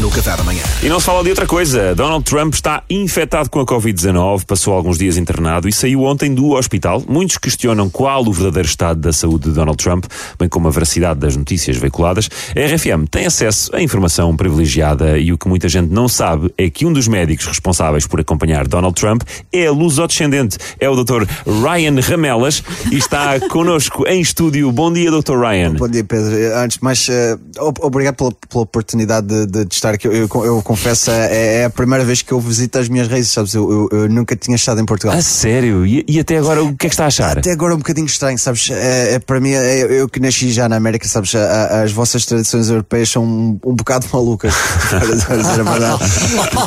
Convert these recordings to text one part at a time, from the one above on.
no Café da manhã. E não se fala de outra coisa. Donald Trump está infectado com a Covid-19, passou alguns dias internado e saiu ontem do hospital. Muitos questionam qual o verdadeiro estado da saúde de Donald Trump, bem como a veracidade das notícias veiculadas. A RFM tem acesso a informação privilegiada e o que muita gente não sabe é que um dos médicos responsáveis por acompanhar Donald Trump é lusodescendente. É o Dr. Ryan Ramelas e está connosco em estúdio. Bom dia, Dr. Ryan. Bom dia, Pedro. Antes de mais, ob- obrigado pela, pela oportunidade de, de- de estar aqui. Eu, eu- eu confesso, é, é a primeira vez que eu visito as minhas raízes, sabes? Eu, eu- eu nunca tinha estado em Portugal. A sério? E, e até agora o que é que está a achar? Até agora é um bocadinho estranho, sabes? É, é, para mim, é, eu que nasci já na América, sabes? A- a- as vossas tradições europeias são um, um bocado malucas.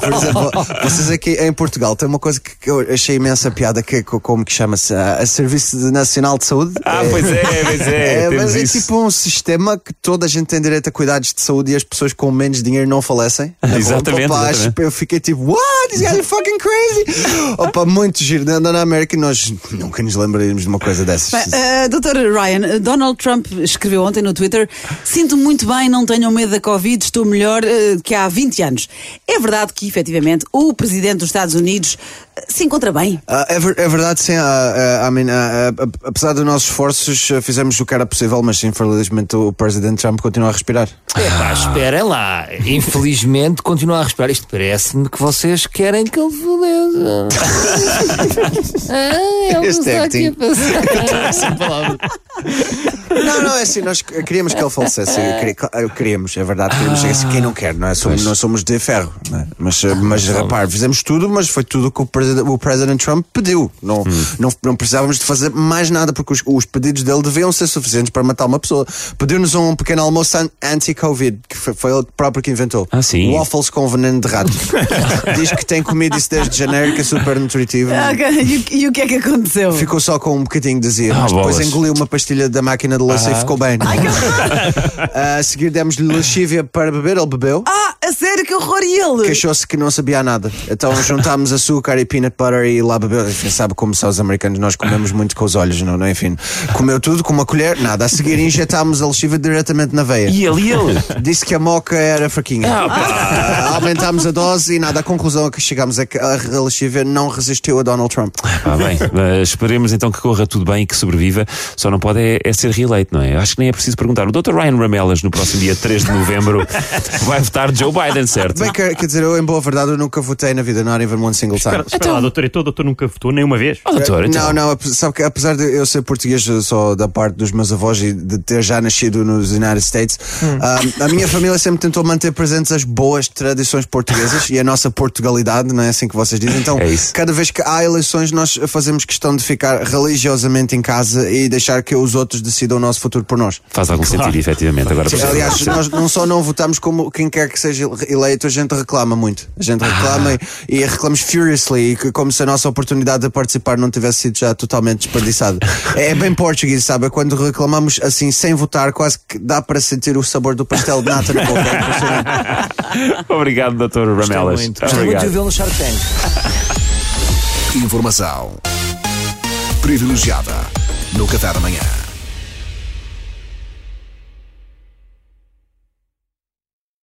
Por exemplo, vocês aqui em Portugal têm uma coisa que, que eu achei imensa piada, que é co- como que chama-se? A, a Serviço Nacional de Saúde. Ah, pois é, pois é, É, temos mas é isso. tipo um sistema que toda a gente tem direito a cuidados de saúde e as pessoas com menos dinheiro não falecem. Exatamente, Opa, exatamente. Eu fiquei tipo, what? These guys are fucking crazy. Opa, muito giro. Andando na América, nós nunca nos lembraríamos de uma coisa dessas. Bem, eh, Dr. Ryan, eh, Donald Trump escreveu ontem no Twitter: Sinto muito bem, não tenham medo da Covid, estou melhor eh, que há 20 anos. É verdade que, efetivamente, o presidente dos Estados Unidos se encontra bem. Ah, é, ver- é verdade, sim. ah, ah, I mean, apesar dos nossos esforços, fizemos o que era possível, mas infelizmente o presidente Trump continua a respirar. Epá, esperem lá. Infelizmente continua a respirar. Isto parece-me que vocês querem que ele faleça. ah, ele Este está aqui a passar. Sem palavras. Não, não, é assim, nós queríamos que ele falecesse. Queríamos, é verdade, queríamos. É assim, quem não quer, não é? Somos, nós somos de ferro, não é? Mas, eh, mas rapaz, fizemos tudo, mas foi tudo o que o presidente, o president Trump pediu. Não, não, não precisávamos de fazer mais nada, porque os, os pedidos dele deviam ser suficientes para matar uma pessoa. Pediu-nos um pequeno almoço an- anti-Covid, que foi, foi ele próprio que inventou. Ah, sim? Waffles com veneno de rato. Diz que tem comido isso desde janeiro, que é super nutritivo. Ah, ok. E, o- e o que é que aconteceu? Ficou só com um bocadinho de azia, Ah, mas depois bolas. engoliu uma pastilha da máquina de louça e ficou bem. Ah, a seguir demos-lhe lexívia para beber, ele bebeu. Ah, sério, que horror! E ele? Queixou-se que não sabia nada. Então juntámos açúcar e peanut butter e lá bebeu. Enfim, sabe como são os americanos, nós comemos muito com os olhos, não, não? Enfim, comeu tudo com uma colher, nada. A seguir injetámos a lexívia diretamente na veia. E ele, e ele? Disse que a moca era fraquinha. Ah, aumentámos a dose e nada. A conclusão a que chegámos é que a lexívia não resistiu a Donald Trump. Ah, bem, mas esperemos então que corra tudo bem e que sobreviva. Só não pode é, é ser reeleito, não é? Acho que nem é preciso perguntar. O Dr. Ryan Ramelas, no próximo dia 3 de novembro, vai votar Joe Biden, certo? Bem, quer, quer dizer, eu em boa verdade eu nunca votei na vida, not even one single time. Espera, espera lá, doutor, então o doutor nunca votou nenhuma vez? Oh, doutor, então. Não, não, ap- sabe que apesar de eu ser português eh, só da parte dos meus avós e de ter já nascido nos United States, ah, a minha família sempre tentou manter presentes as boas tradições portuguesas e a nossa Portugalidade, não é assim que vocês dizem? Então, É isso. cada vez que há eleições, nós fazemos questão de ficar religiosamente em casa e deixar que os outros decidam o nosso futuro por nós. Faz algum sentido, efetivamente. Agora. Aliás, nós não só não votamos como quem quer que seja eleito, a gente reclama muito. A gente reclama e, e reclamamos furiously, que- como se a nossa oportunidade de participar não tivesse sido já totalmente desperdiçada. É, bem português, sabe? Quando reclamamos assim, sem votar, quase que dá para sentir o sabor do pastel de nata na boca. É. Obrigado, Dr. Ramelas. muito. Gostei muito de Obrigado. vê-lo no Shark Tank. Informação privilegiada no Café da manhã.